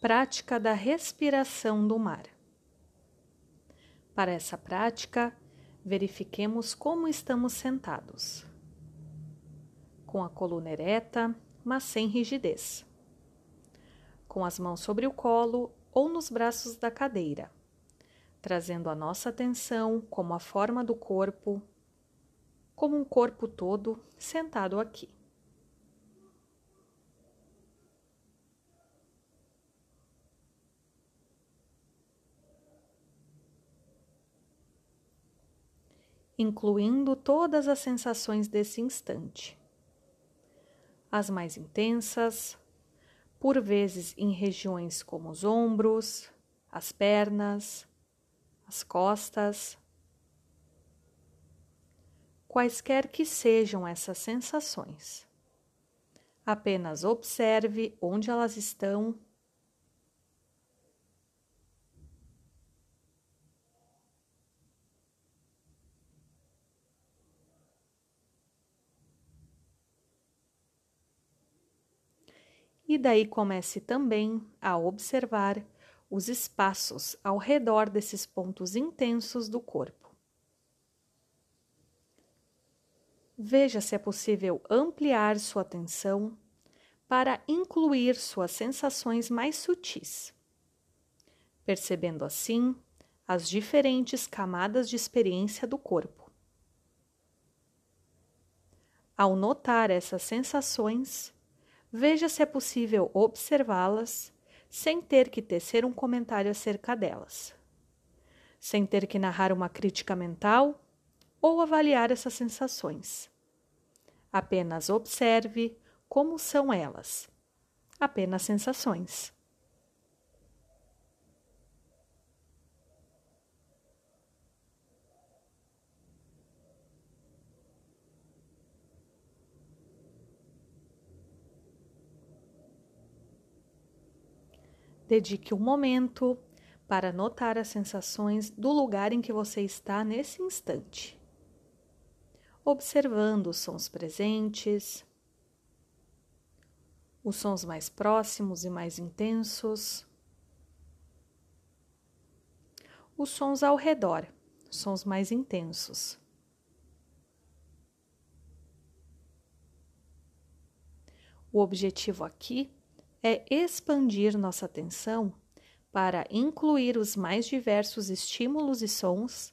Prática da respiração do mar. Para essa prática, verifiquemos como estamos sentados. Com a coluna ereta, mas sem rigidez. Com as mãos sobre o colo ou nos braços da cadeira, trazendo a nossa atenção como a forma do corpo, como um corpo todo sentado aqui. Incluindo todas as sensações desse instante. As mais intensas, por vezes em regiões como os ombros, as pernas, as costas. Quaisquer que sejam essas sensações, apenas observe onde elas estão e daí comece também a observar os espaços ao redor desses pontos intensos do corpo. Veja se é possível ampliar sua atenção para incluir suas sensações mais sutis, percebendo assim as diferentes camadas de experiência do corpo. Ao notar essas sensações, Veja se é possível observá-las sem ter que tecer um comentário acerca delas, sem ter que narrar uma crítica mental ou avaliar essas sensações. Apenas observe como são elas, apenas sensações. Dedique um momento para notar as sensações do lugar em que você está nesse instante, observando os sons presentes, os sons mais próximos e mais intensos, os sons ao redor, sons mais intensos. O objetivo aqui é expandir nossa atenção para incluir os mais diversos estímulos e sons,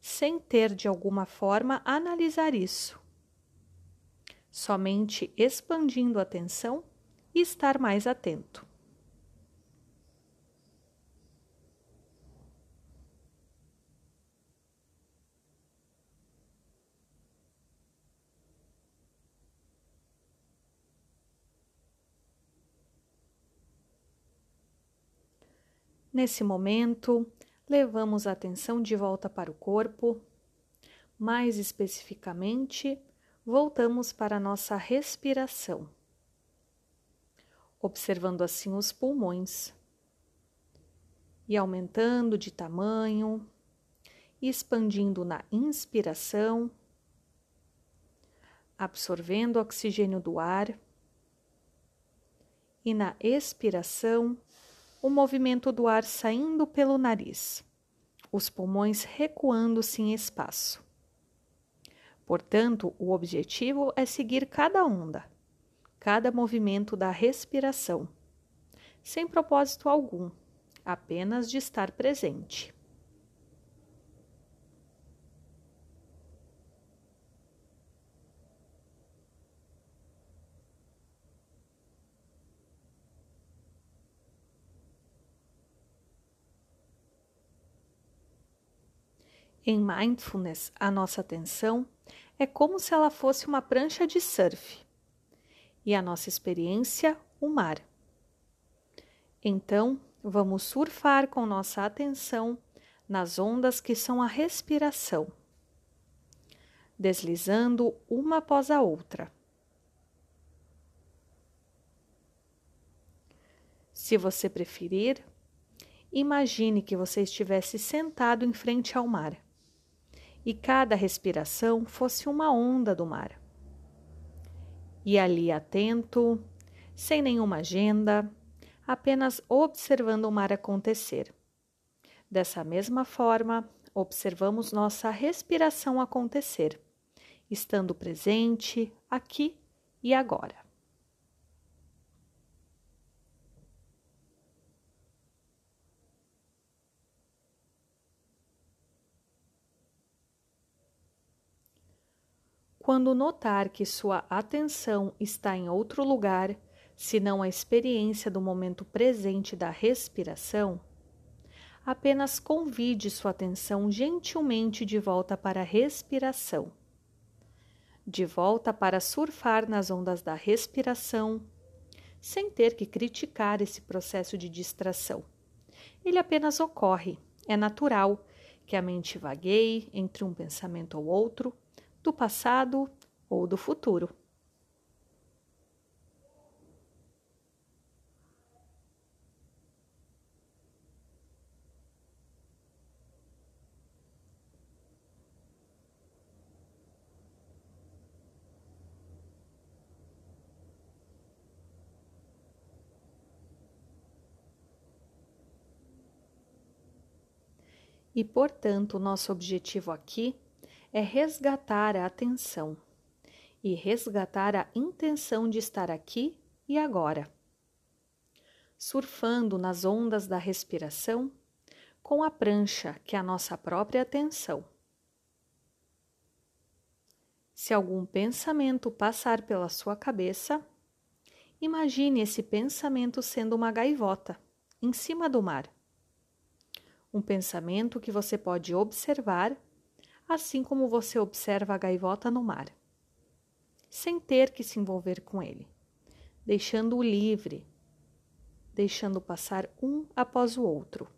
sem ter de alguma forma analisar isso. Somente expandindo a atenção e estar mais atento. Nesse momento, levamos a atenção de volta para o corpo. Mais especificamente, voltamos para a nossa respiração, observando assim os pulmões. E aumentando de tamanho, expandindo na inspiração, absorvendo oxigênio do ar. E na expiração o movimento do ar saindo pelo nariz, os pulmões recuando-se em espaço. Portanto, o objetivo é seguir cada onda, cada movimento da respiração, sem propósito algum, apenas de estar presente. Em mindfulness, a nossa atenção é como se ela fosse uma prancha de surf e a nossa experiência, o mar. Então, vamos surfar com nossa atenção nas ondas que são a respiração, deslizando uma após a outra. Se você preferir, imagine que você estivesse sentado em frente ao mar e cada respiração fosse uma onda do mar. E ali atento, sem nenhuma agenda, apenas observando o mar acontecer. Dessa mesma forma, observamos nossa respiração acontecer, estando presente aqui e agora. Quando notar que sua atenção está em outro lugar, senão a experiência do momento presente da respiração, apenas convide sua atenção gentilmente de volta para a respiração. De volta para surfar nas ondas da respiração, sem ter que criticar esse processo de distração. Ele apenas ocorre, é natural que a mente vagueie entre um pensamento ou outro do passado ou do futuro. E, portanto, o nosso objetivo aqui é resgatar a atenção e resgatar a intenção de estar aqui e agora. Surfando nas ondas da respiração com a prancha, que é a nossa própria atenção. Se algum pensamento passar pela sua cabeça, imagine esse pensamento sendo uma gaivota em cima do mar. Um pensamento que você pode observar assim como você observa a gaivota no mar, sem ter que se envolver com ele, deixando-o livre, deixando passar um após o outro,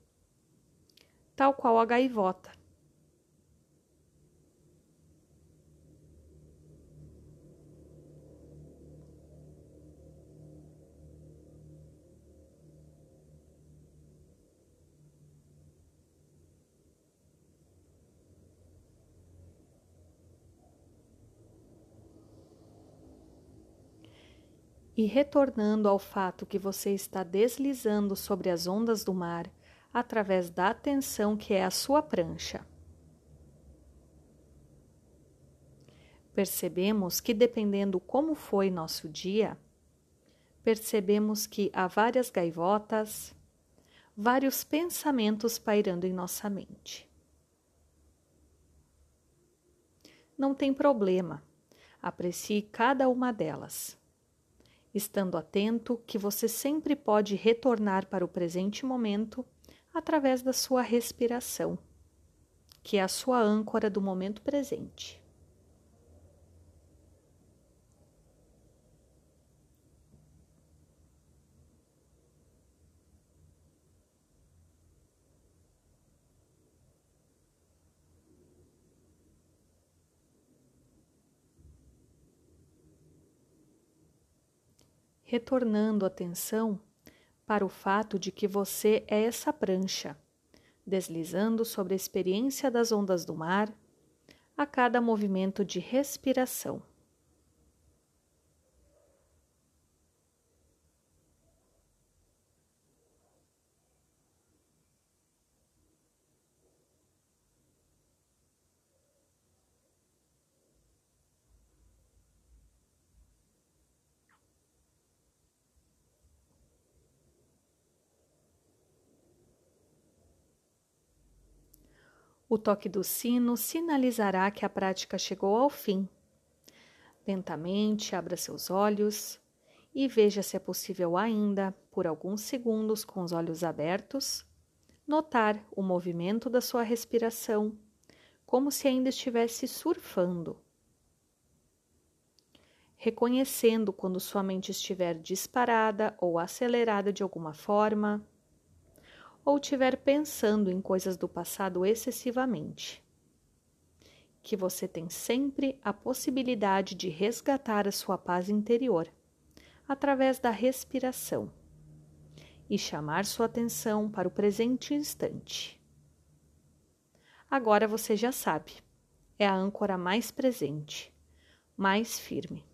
tal qual a gaivota e retornando ao fato que você está deslizando sobre as ondas do mar através da atenção que é a sua prancha. Percebemos que, dependendo como foi nosso dia, percebemos que há várias gaivotas, vários pensamentos pairando em nossa mente. Não tem problema, aprecie cada uma delas estando atento que você sempre pode retornar para o presente momento através da sua respiração, que é a sua âncora do momento presente. Retornando a atenção para o fato de que você é essa prancha, deslizando sobre a experiência das ondas do mar a cada movimento de respiração. O toque do sino sinalizará que a prática chegou ao fim. Lentamente abra seus olhos e veja se é possível ainda, por alguns segundos com os olhos abertos, notar o movimento da sua respiração, como se ainda estivesse surfando. Reconhecendo quando sua mente estiver disparada ou acelerada de alguma forma ou estiver pensando em coisas do passado excessivamente. Que você tem sempre a possibilidade de resgatar a sua paz interior através da respiração e chamar sua atenção para o presente instante. Agora você já sabe, é a âncora mais presente, mais firme,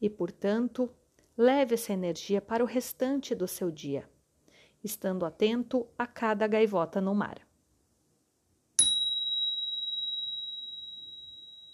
e portanto Leve essa energia para o restante do seu dia, estando atento a cada gaivota no mar.